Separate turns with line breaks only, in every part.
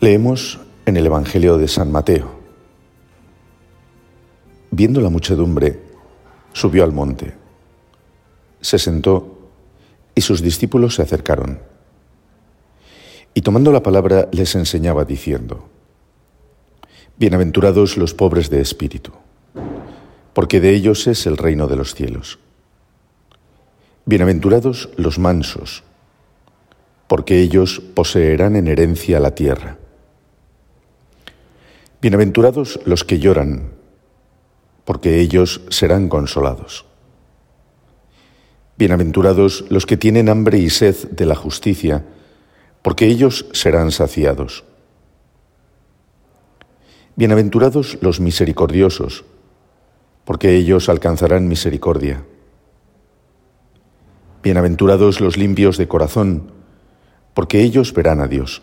Leemos en el Evangelio de San Mateo. Viendo la muchedumbre, subió al monte, se sentó y sus discípulos se acercaron. Y tomando la palabra les enseñaba diciendo, Bienaventurados los pobres de espíritu, porque de ellos es el reino de los cielos. Bienaventurados los mansos, porque ellos poseerán en herencia la tierra. Bienaventurados los que lloran, porque ellos serán consolados. Bienaventurados los que tienen hambre y sed de la justicia, porque ellos serán saciados. Bienaventurados los misericordiosos, porque ellos alcanzarán misericordia. Bienaventurados los limpios de corazón, porque ellos verán a Dios.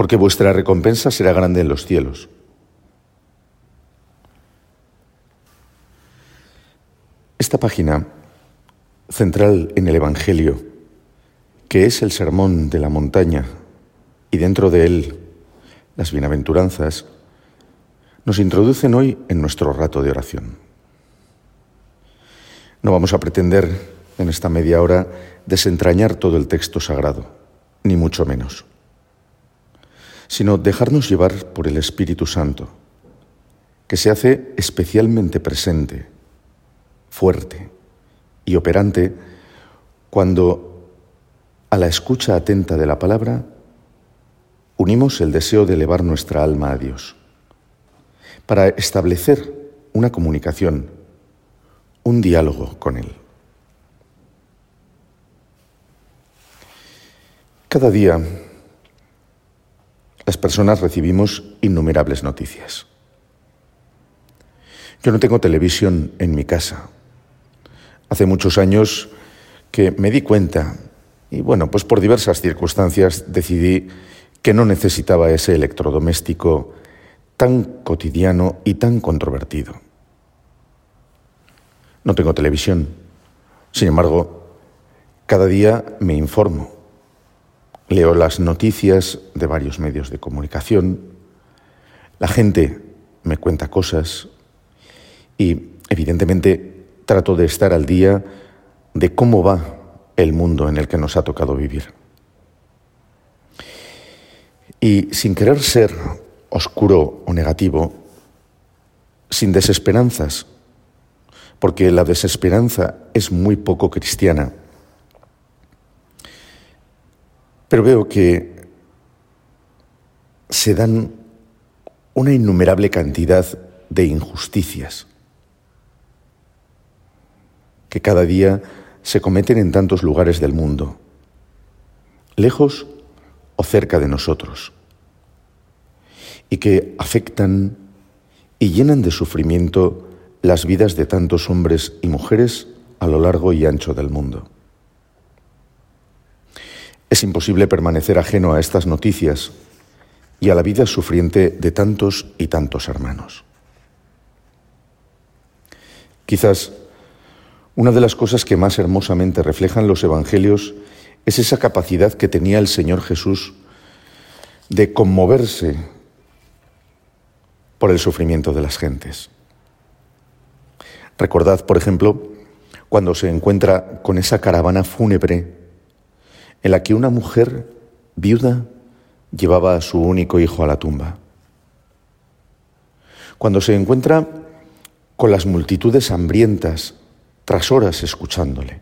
porque vuestra recompensa será grande en los cielos. Esta página, central en el Evangelio, que es el sermón de la montaña y dentro de él las bienaventuranzas, nos introducen hoy en nuestro rato de oración. No vamos a pretender en esta media hora desentrañar todo el texto sagrado, ni mucho menos, sino dejarnos llevar por el Espíritu Santo, que se hace especialmente presente, fuerte y operante cuando a la escucha atenta de la palabra unimos el deseo de elevar nuestra alma a Dios para establecer una comunicación, un diálogo con Él. Cada día las personas recibimos innumerables noticias. Yo no tengo televisión en mi casa. Hace muchos años que me di cuenta y bueno, pues por diversas circunstancias decidí que no necesitaba ese electrodoméstico tan cotidiano y tan controvertido. No tengo televisión. Sin embargo, cada día me informo. Leo las noticias de varios medios de comunicación. La gente me cuenta cosas y, evidentemente, trato de estar al día de cómo va el mundo en el que nos ha tocado vivir. Y sin querer ser oscuro o negativo, sin desesperanzas, porque la desesperanza es muy poco cristiana. Pero veo que se dan una innumerable cantidad de injusticias que cada día se cometen en tantos lugares del mundo, lejos o cerca de nosotros y que afectan y llenan de sufrimiento las vidas de tantos hombres y mujeres a lo largo y ancho del mundo. Es imposible permanecer ajeno a estas noticias y a la vida sufriente de tantos y tantos hermanos. Quizás una de las cosas que más hermosamente reflejan los Evangelios es esa capacidad que tenía el Señor Jesús de conmoverse por el sufrimiento de las gentes. Recordad, por ejemplo, cuando se encuentra con esa caravana fúnebre en la que una mujer viuda llevaba a su único hijo a la tumba. Cuando se encuentra con las multitudes hambrientas tras horas escuchándole.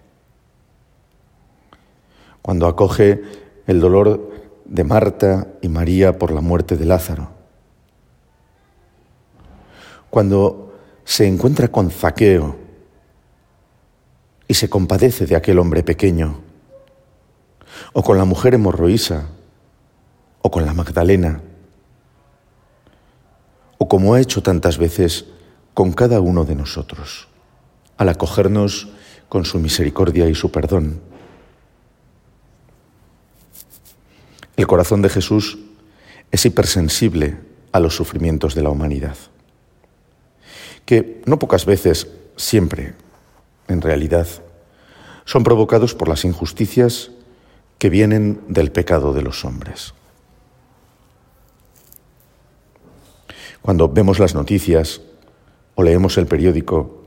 Cuando acoge el dolor de Marta y María por la muerte de Lázaro. Cuando se encuentra con Zaqueo y se compadece de aquel hombre pequeño, o con la mujer hemorroísa, o con la Magdalena, o como ha hecho tantas veces con cada uno de nosotros, al acogernos con su misericordia y su perdón. El corazón de Jesús es hipersensible a los sufrimientos de la humanidad, que no pocas veces, siempre, en realidad, son provocados por las injusticias que vienen del pecado de los hombres. Cuando vemos las noticias o leemos el periódico,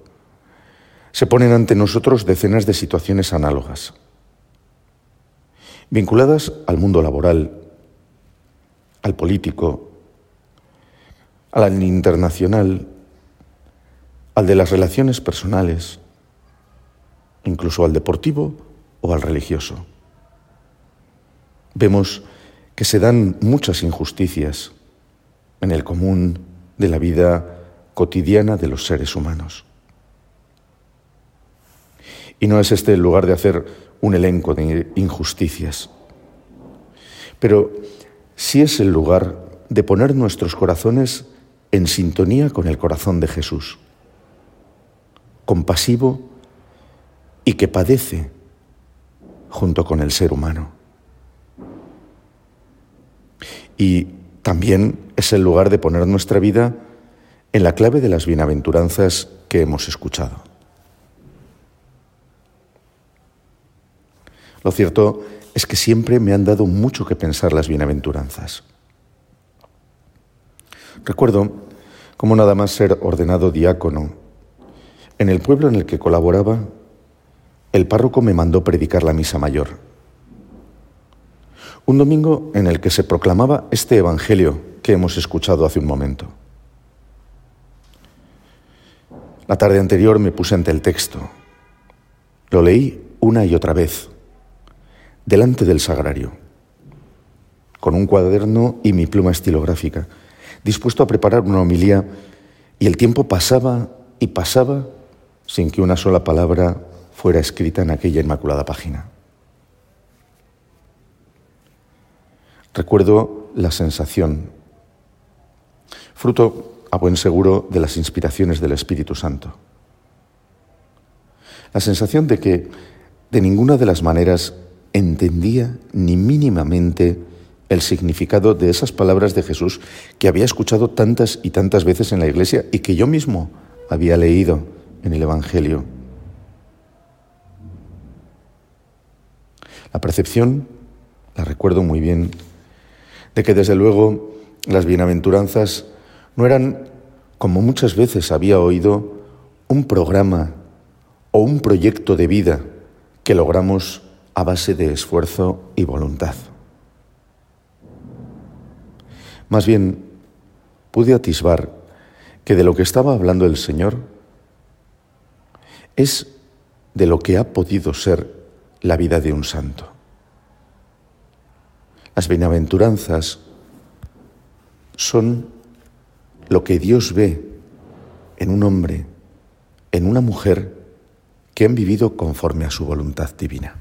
se ponen ante nosotros decenas de situaciones análogas, vinculadas al mundo laboral, al político, al internacional, al de las relaciones personales, incluso al deportivo o al religioso. Vemos que se dan muchas injusticias en el común de la vida cotidiana de los seres humanos. Y no es este el lugar de hacer un elenco de injusticias, pero sí es el lugar de poner nuestros corazones en sintonía con el corazón de Jesús, compasivo y que padece junto con el ser humano. Y también es el lugar de poner nuestra vida en la clave de las bienaventuranzas que hemos escuchado. Lo cierto es que siempre me han dado mucho que pensar las bienaventuranzas. Recuerdo cómo nada más ser ordenado diácono, en el pueblo en el que colaboraba, el párroco me mandó predicar la misa mayor. Un domingo en el que se proclamaba este Evangelio que hemos escuchado hace un momento. La tarde anterior me puse ante el texto. Lo leí una y otra vez, delante del sagrario, con un cuaderno y mi pluma estilográfica, dispuesto a preparar una homilía, y el tiempo pasaba y pasaba sin que una sola palabra fuera escrita en aquella inmaculada página. Recuerdo la sensación, fruto a buen seguro de las inspiraciones del Espíritu Santo. La sensación de que de ninguna de las maneras entendía ni mínimamente el significado de esas palabras de Jesús que había escuchado tantas y tantas veces en la iglesia y que yo mismo había leído en el Evangelio. La percepción, la recuerdo muy bien, de que desde luego las bienaventuranzas no eran, como muchas veces había oído, un programa o un proyecto de vida que logramos a base de esfuerzo y voluntad. Más bien, pude atisbar que de lo que estaba hablando el Señor es de lo que ha podido ser la vida de un santo. Las bienaventuranzas son lo que Dios ve en un hombre, en una mujer que han vivido conforme a su voluntad divina.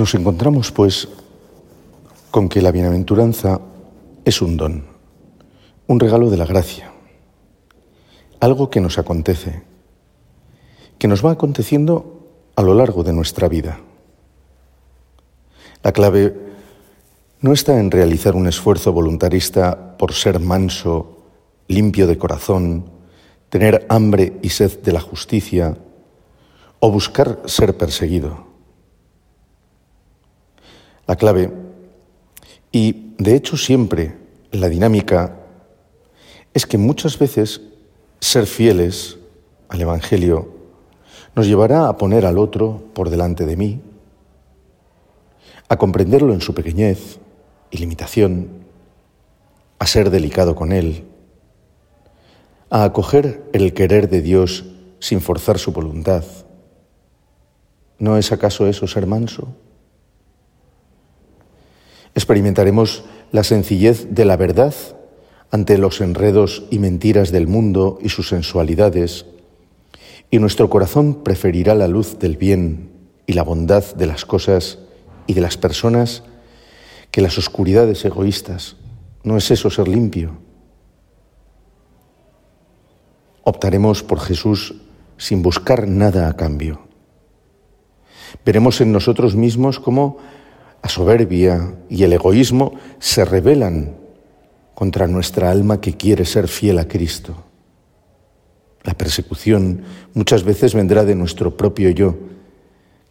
Nos encontramos, pues, con que la bienaventuranza es un don, un regalo de la gracia, algo que nos acontece, que nos va aconteciendo a lo largo de nuestra vida, La clave no está en realizar un esfuerzo voluntarista por ser manso, limpio de corazón, tener hambre y sed de la justicia o buscar ser perseguido. La clave, y de hecho siempre la dinámica, es que muchas veces ser fieles al Evangelio nos llevará a poner al otro por delante de mí, a comprenderlo en su pequeñez y limitación, a ser delicado con él, a acoger el querer de Dios sin forzar su voluntad. ¿No es acaso eso ser manso? Experimentaremos la sencillez de la verdad ante los enredos y mentiras del mundo y sus sensualidades, y nuestro corazón preferirá la luz del bien y la bondad de las cosas y de las personas que las oscuridades egoístas. ¿No es eso ser limpio? Optaremos por Jesús sin buscar nada a cambio. Veremos en nosotros mismos cómo la soberbia y el egoísmo se rebelan contra nuestra alma que quiere ser fiel a Cristo. La persecución muchas veces vendrá de nuestro propio yo,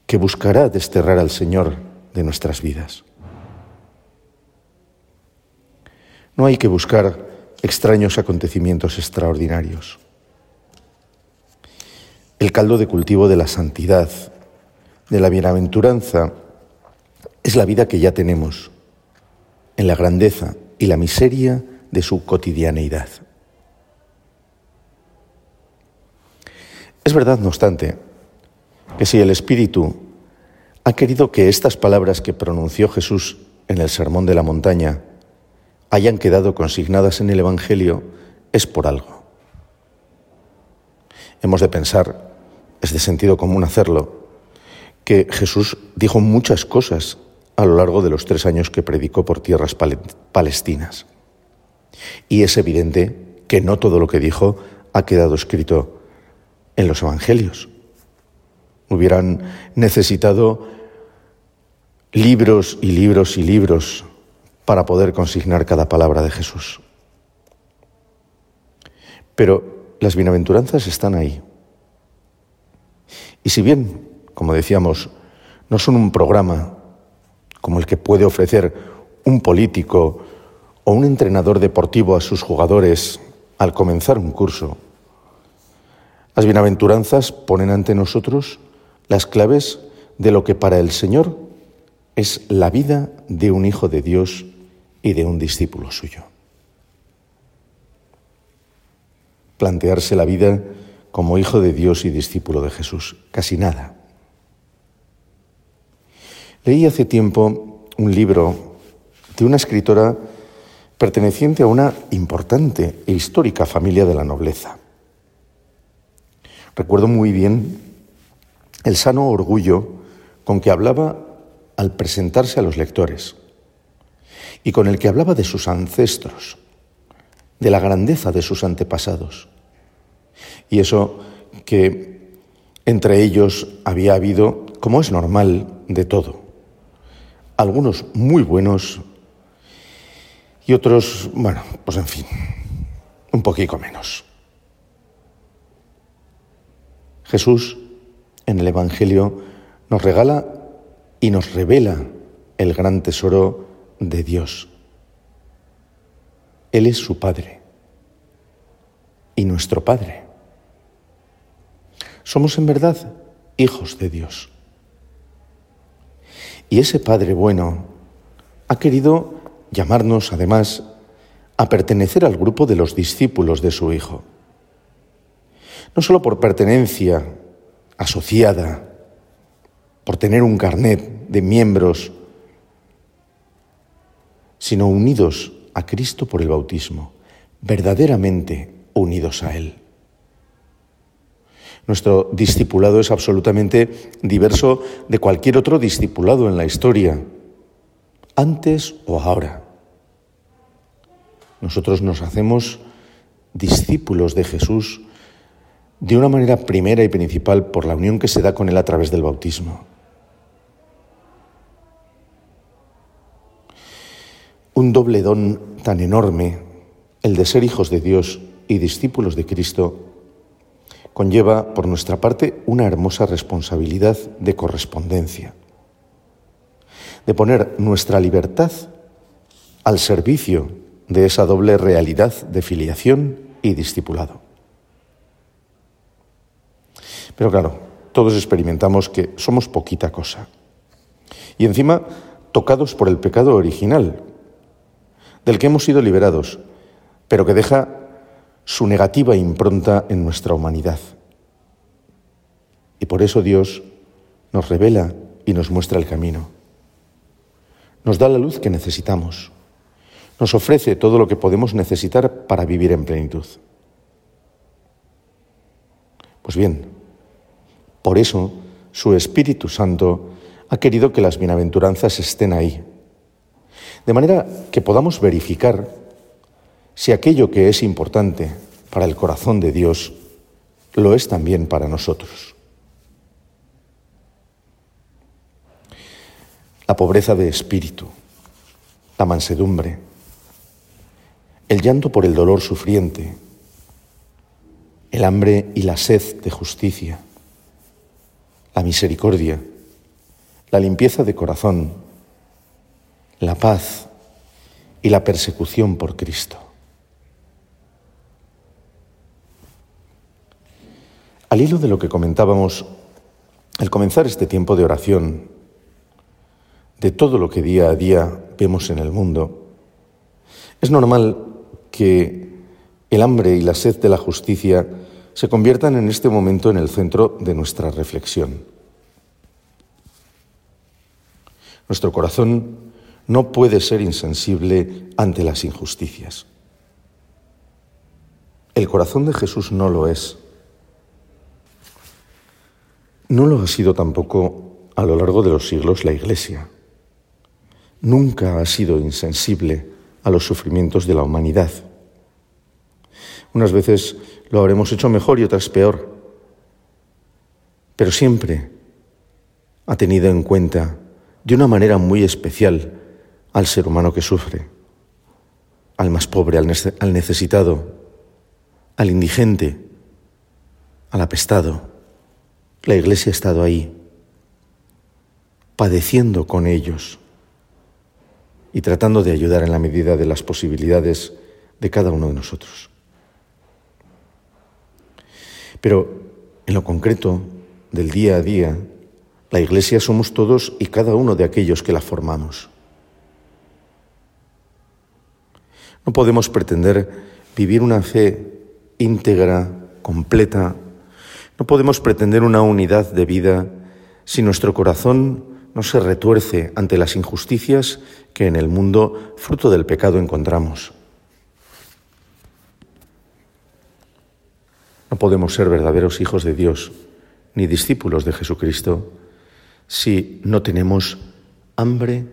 que buscará desterrar al Señor de nuestras vidas. No hay que buscar extraños acontecimientos extraordinarios. El caldo de cultivo de la santidad, de la bienaventuranza, es la vida que ya tenemos, en la grandeza y la miseria de su cotidianeidad. Es verdad, no obstante, que si el Espíritu ha querido que estas palabras que pronunció Jesús en el Sermón de la Montaña hayan quedado consignadas en el Evangelio, es por algo. Hemos de pensar, es de sentido común hacerlo, que Jesús dijo muchas cosas a lo largo de los tres años que predicó por tierras palestinas. Y es evidente que no todo lo que dijo ha quedado escrito en los Evangelios. Hubieran necesitado libros y libros y libros para poder consignar cada palabra de Jesús. Pero las bienaventuranzas están ahí. Y si bien, como decíamos, no son un programa como el que puede ofrecer un político o un entrenador deportivo a sus jugadores al comenzar un curso. Las bienaventuranzas ponen ante nosotros las claves de lo que para el Señor es la vida de un hijo de Dios y de un discípulo suyo. Plantearse la vida como hijo de Dios y discípulo de Jesús, casi nada. Leí hace tiempo un libro de una escritora perteneciente a una importante e histórica familia de la nobleza. Recuerdo muy bien el sano orgullo con que hablaba al presentarse a los lectores y con el que hablaba de sus ancestros, de la grandeza de sus antepasados. Y eso que entre ellos había habido, como es normal, de todo algunos muy buenos y otros, bueno, pues en fin, un poquito menos. Jesús en el Evangelio nos regala y nos revela el gran tesoro de Dios. Él es su Padre y nuestro Padre. Somos en verdad hijos de Dios. Y ese Padre bueno ha querido llamarnos, además, a pertenecer al grupo de los discípulos de su Hijo. No solo por pertenencia asociada, por tener un carnet de miembros, sino unidos a Cristo por el bautismo, verdaderamente unidos a Él. Nuestro discipulado es absolutamente diverso de cualquier otro discipulado en la historia, antes o ahora. Nosotros nos hacemos discípulos de Jesús de una manera primera y principal por la unión que se da con Él a través del bautismo. un doble don tan enorme, el de ser hijos de Dios y discípulos de Cristo, conlleva por nuestra parte una hermosa responsabilidad de correspondencia, de poner nuestra libertad al servicio de esa doble realidad de filiación y discipulado. Pero claro, todos experimentamos que somos poquita cosa. Y encima, tocados por el pecado original, del que hemos sido liberados, pero que deja su negativa impronta en nuestra humanidad. Y por eso Dios nos revela y nos muestra el camino. Nos da la luz que necesitamos. Nos ofrece todo lo que podemos necesitar para vivir en plenitud. Pues bien, por eso su Espíritu Santo ha querido que las bienaventuranzas estén ahí, de manera que podamos verificar si aquello que es importante para el corazón de Dios lo es también para nosotros. La pobreza de espíritu, la mansedumbre, el llanto por el dolor sufriente, el hambre y la sed de justicia, la misericordia, la limpieza de corazón, la paz y la persecución por Cristo. Al hilo de lo que comentábamos al comenzar este tiempo de oración, de todo lo que día a día vemos en el mundo, es normal que el hambre y la sed de la justicia se conviertan en este momento en el centro de nuestra reflexión. Nuestro corazón no puede ser insensible ante las injusticias. El corazón de Jesús no lo es. No lo ha sido tampoco a lo largo de los siglos la Iglesia. Nunca ha sido insensible a los sufrimientos de la humanidad. Unas veces lo habremos hecho mejor y otras peor, pero siempre ha tenido en cuenta de una manera muy especial al ser humano que sufre, al más pobre, al necesitado, al indigente, al apestado. La Iglesia ha estado ahí, padeciendo con ellos y tratando de ayudar en la medida de las posibilidades de cada uno de nosotros. Pero en lo concreto del día a día, la Iglesia somos todos y cada uno de aquellos que la formamos. No podemos pretender vivir una fe íntegra, completa, no podemos pretender una unidad de vida si nuestro corazón no se retuerce ante las injusticias que en el mundo, fruto del pecado, encontramos. No podemos ser verdaderos hijos de Dios ni discípulos de Jesucristo si no tenemos hambre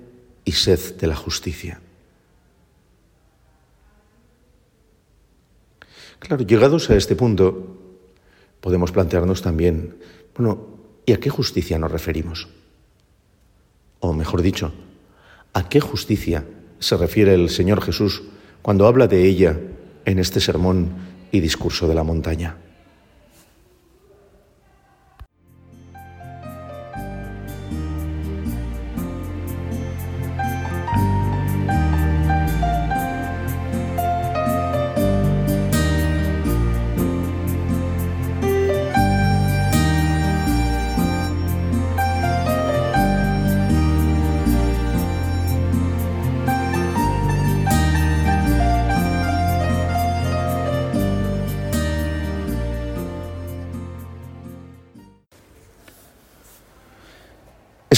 y sed de la justicia. Claro, llegados a este punto, podemos plantearnos también, bueno, ¿y a qué justicia nos referimos? O mejor dicho, ¿a qué justicia se refiere el Señor Jesús cuando habla de ella en este sermón y discurso de la montaña?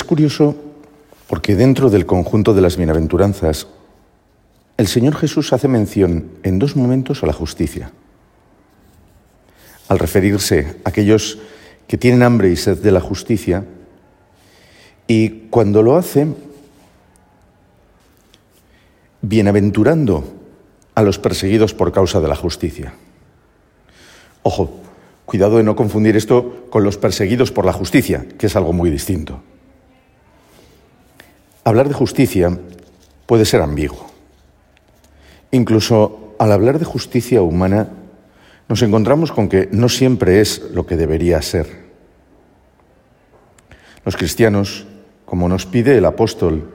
Curioso porque dentro del conjunto de las bienaventuranzas, el Señor Jesús hace mención en dos momentos a la justicia. Al referirse a aquellos que tienen hambre y sed de la justicia, y cuando lo hace, bienaventurando a los perseguidos por causa de la justicia. Ojo, cuidado de no confundir esto con los perseguidos por la justicia, que es algo muy distinto. Hablar de justicia puede ser ambiguo. Incluso al hablar de justicia humana, nos encontramos con que no siempre es lo que debería ser. Los cristianos, como nos pide el apóstol,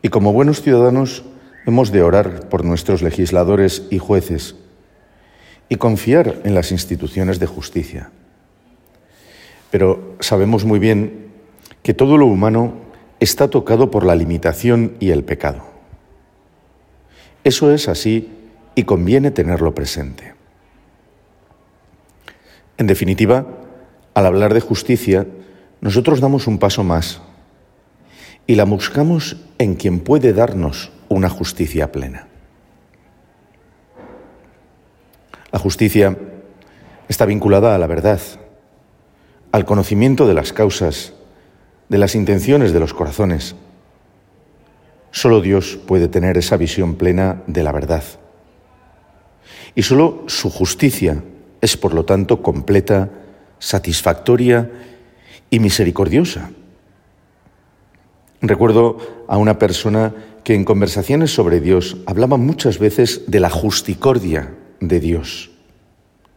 y como buenos ciudadanos, hemos de orar por nuestros legisladores y jueces y confiar en las instituciones de justicia. Pero sabemos muy bien que todo lo humano está tocado por la limitación y el pecado. Eso es así y conviene tenerlo presente. En definitiva, al hablar de justicia, nosotros damos un paso más y la buscamos en quien puede darnos una justicia plena. La justicia está vinculada a la verdad, al conocimiento de las causas, de las intenciones de los corazones. Solo Dios puede tener esa visión plena de la verdad. Y solo su justicia es, por lo tanto, completa, satisfactoria y misericordiosa. Recuerdo a una persona que en conversaciones sobre Dios hablaba muchas veces de la justicordia de Dios,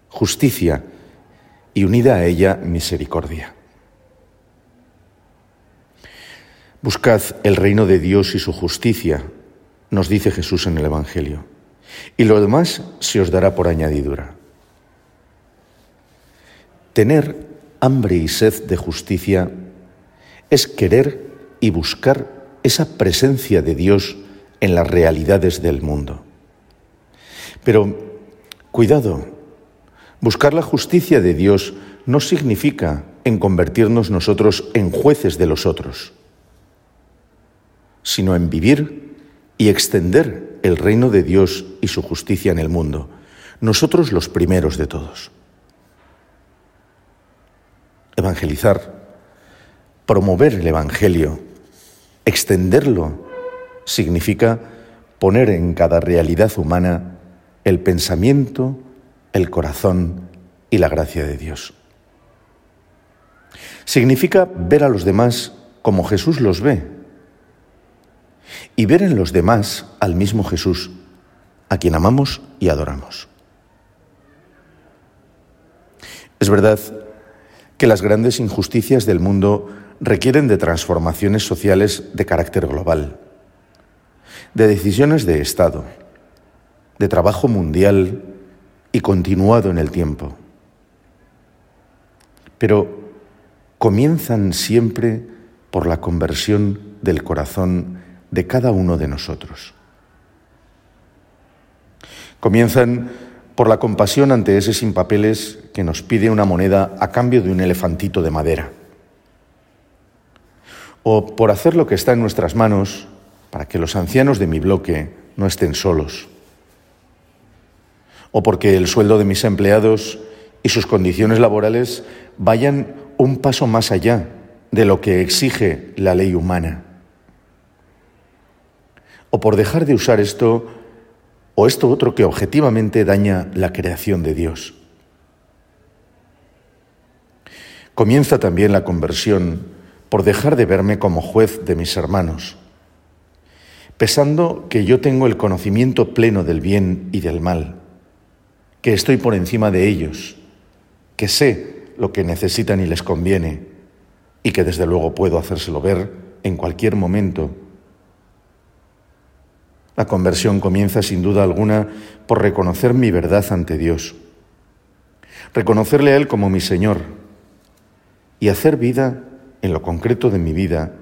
justicia y unida a ella misericordia. Buscad el reino de Dios y su justicia, nos dice Jesús en el Evangelio, y lo demás se os dará por añadidura. Tener hambre y sed de justicia es querer y buscar esa presencia de Dios en las realidades del mundo. Pero cuidado, buscar la justicia de Dios no significa en convertirnos nosotros en jueces de los otros, sino en vivir y extender el reino de Dios y su justicia en el mundo, nosotros los primeros de todos. Evangelizar, promover el Evangelio, Extenderlo significa poner en cada realidad humana el pensamiento, el corazón y la gracia de Dios. Significa ver a los demás como Jesús los ve y ver en los demás al mismo Jesús, a quien amamos y adoramos. Es verdad que las grandes injusticias del mundo requieren de transformaciones sociales de carácter global, de decisiones de Estado, de trabajo mundial y continuado en el tiempo. Pero comienzan siempre por la conversión del corazón de cada uno de nosotros. Comienzan por la compasión ante ese sin papeles que nos pide una moneda a cambio de un elefantito de madera. O por hacer lo que está en nuestras manos para que los ancianos de mi bloque no estén solos, o porque el sueldo de mis empleados y sus condiciones laborales vayan un paso más allá de lo que exige la ley humana, o por dejar de usar esto o esto otro que objetivamente daña la creación de Dios. Comienza también la conversión por dejar de verme como juez de mis hermanos, pesando que yo tengo el conocimiento pleno del bien y del mal, que estoy por encima de ellos, que sé lo que necesitan y les conviene, y que desde luego puedo hacérselo ver en cualquier momento. La conversión comienza sin duda alguna por reconocer mi verdad ante Dios, reconocerle a Él como mi Señor y hacer vida en lo concreto de mi vida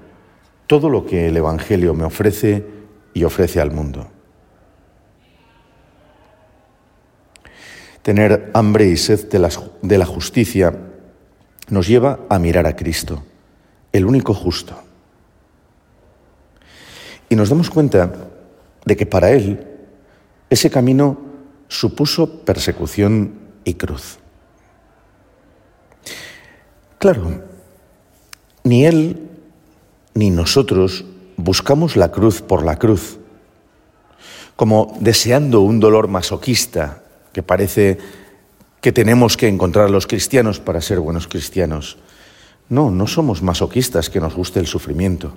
todo lo que el Evangelio me ofrece y ofrece al mundo. Tener hambre y sed de la, justicia nos lleva a mirar a Cristo, el único justo. Y nos damos cuenta de que para Él ese camino supuso persecución y cruz. Claro, ni Él ni nosotros buscamos la cruz por la cruz, como deseando un dolor masoquista que parece que tenemos que encontrar los cristianos para ser buenos cristianos. No, no somos masoquistas que nos guste el sufrimiento.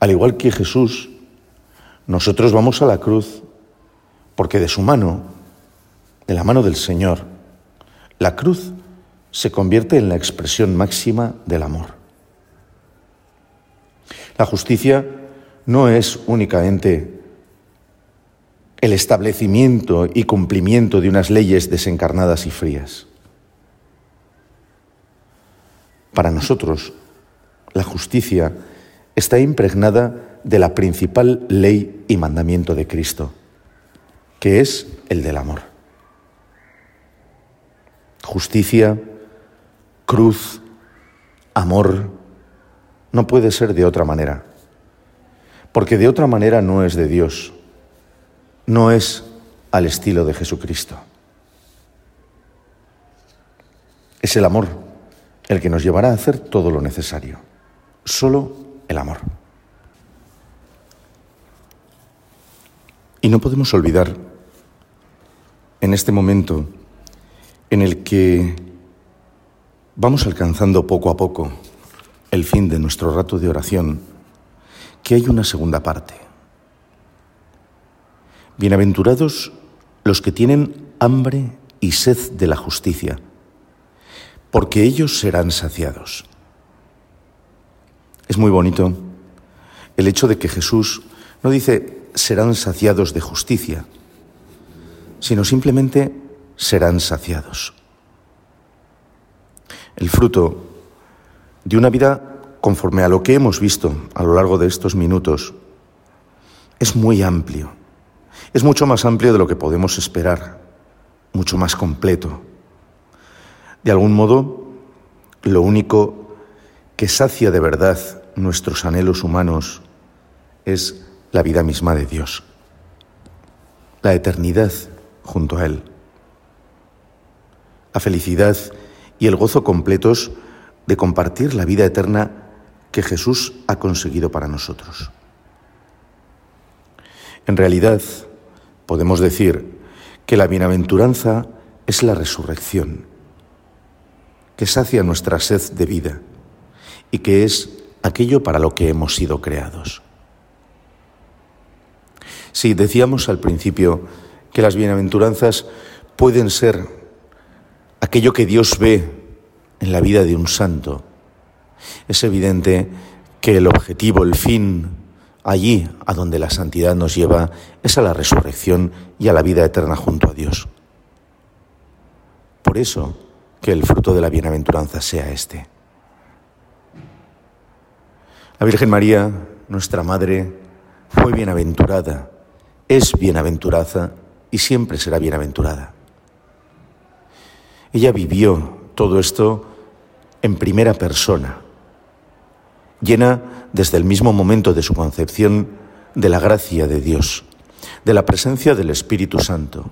Al igual que Jesús, Nosotros vamos a la cruz porque de su mano, de la mano del Señor, la cruz se convierte en la expresión máxima del amor. La justicia no es únicamente el establecimiento y cumplimiento de unas leyes desencarnadas y frías. Para nosotros, la justicia está impregnada de la principal ley y mandamiento de Cristo, que es el del amor. Justicia, cruz, amor, no puede ser de otra manera, porque de otra manera no es de Dios, no es al estilo de Jesucristo. Es el amor el que nos llevará a hacer todo lo necesario, solo el amor. Y no podemos olvidar en este momento en el que vamos alcanzando poco a poco el fin de nuestro rato de oración, que hay una segunda parte. Bienaventurados los que tienen hambre y sed de la justicia, porque ellos serán saciados. Es muy bonito el hecho de que Jesús no dice serán saciados de justicia, sino simplemente serán saciados. El fruto de una vida conforme a lo que hemos visto a lo largo de estos minutos es muy amplio, es mucho más amplio de lo que podemos esperar, mucho más completo. De algún modo, lo único que sacia de verdad nuestros anhelos humanos es la vida misma de Dios, la eternidad junto a Él, la felicidad y el gozo completos de compartir la vida eterna que Jesús ha conseguido para nosotros. En realidad, podemos decir que la bienaventuranza es la resurrección, que sacia nuestra sed de vida y que es aquello para lo que hemos sido creados. Sí, decíamos al principio que las bienaventuranzas pueden ser aquello que Dios ve en la vida de un santo. Es evidente que el objetivo, el fin, allí a donde la santidad nos lleva, es a la resurrección y a la vida eterna junto a Dios. Por eso, que el fruto de la bienaventuranza sea este. La Virgen María, nuestra Madre, fue bienaventurada es bienaventurada y siempre será bienaventurada. Ella vivió todo esto en primera persona, llena desde el mismo momento de su concepción de la gracia de Dios, de la presencia del Espíritu Santo,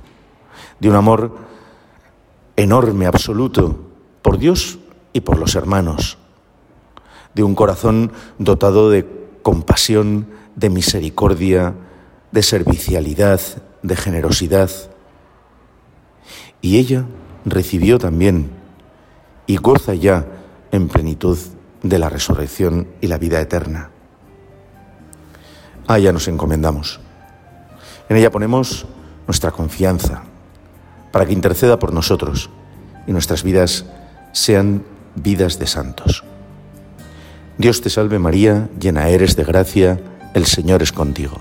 de un amor enorme, absoluto, por Dios y por los hermanos, de un corazón dotado de compasión, de misericordia, de servicialidad, de generosidad. Y ella recibió también y goza ya en plenitud de la resurrección y la vida eterna. A ella nos encomendamos. En ella ponemos nuestra confianza para que interceda por nosotros y nuestras vidas sean vidas de santos. Dios te salve María, llena eres de gracia, el Señor es contigo.